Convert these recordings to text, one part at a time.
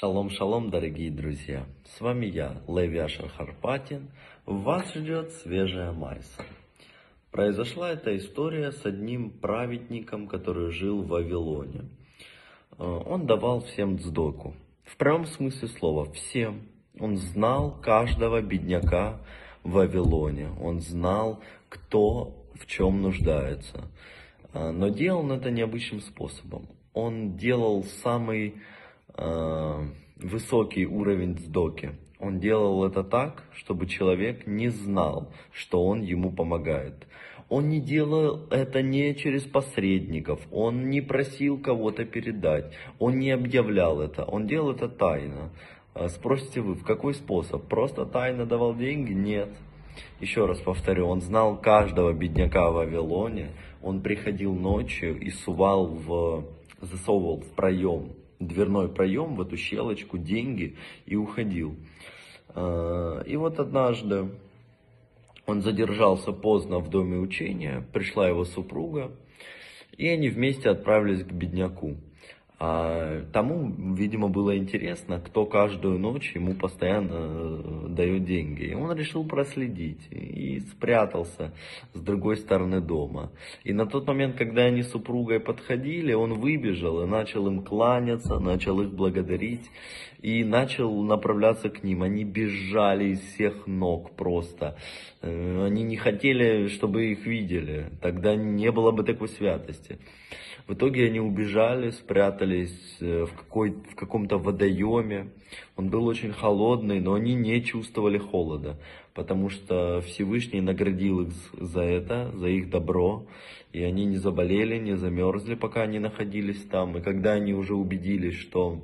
Шалом, шалом, дорогие друзья! С вами я, Леви Ашер Харпатин. Вас ждет свежая майса. Произошла эта история с одним праведником, который жил в Вавилоне. Э, он давал всем дздоку. В прямом смысле слова, всем. Он знал каждого бедняка в Вавилоне. Он знал, кто в чем нуждается. Э, но делал он это необычным способом. Он делал самый высокий уровень сдоки. Он делал это так, чтобы человек не знал, что он ему помогает. Он не делал это не через посредников, он не просил кого-то передать, он не объявлял это, он делал это тайно. Э, спросите вы, в какой способ? Просто тайно давал деньги? Нет. Еще раз повторю, он знал каждого бедняка в Вавилоне, он приходил ночью и сувал в, засовывал в проем дверной проем, в эту щелочку, деньги и уходил. А, и вот однажды он задержался поздно в доме учения, пришла его супруга, и они вместе отправились к бедняку. А тому, видимо, было интересно, кто каждую ночь ему постоянно э, дает деньги. И он решил проследить и спрятался с другой стороны дома. И на тот момент, когда они с супругой подходили, он выбежал и начал им кланяться, начал их благодарить и начал направляться к ним. Они бежали из всех ног просто. Э, они не хотели, чтобы их видели. Тогда не было бы такой святости. В итоге они убежали, спрятались э, в, какой, в каком-то водоеме. Он был очень холодный, но они не чувствовали холода, потому что Всевышний наградил их за это, за их добро. И они не заболели, не замерзли, пока они находились там. И когда они уже убедились, что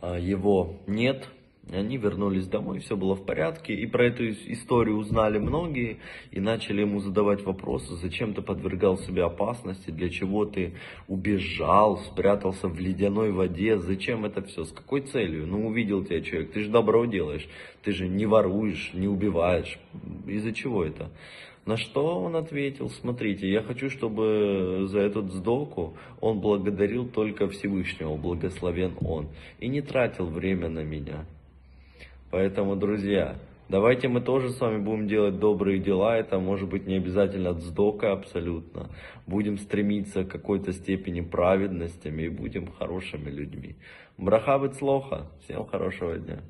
а, его нет, они вернулись домой, все было в порядке. И про эту историю узнали многие и начали ему задавать вопросы, зачем ты подвергал себя опасности, для чего ты убежал, спрятался в ледяной воде, зачем это все, с какой целью? Ну увидел тебя человек, ты же добро делаешь, ты же не воруешь, не убиваешь. Из-за чего это? На что он ответил, смотрите, я хочу, чтобы за этот сдоку он благодарил только Всевышнего, благословен он, и не тратил время на меня. Поэтому, друзья, давайте мы тоже с вами будем делать добрые дела. Это может быть не обязательно от сдока абсолютно. Будем стремиться к какой-то степени праведностями и будем хорошими людьми. Браха быть слоха. Всем хорошего дня.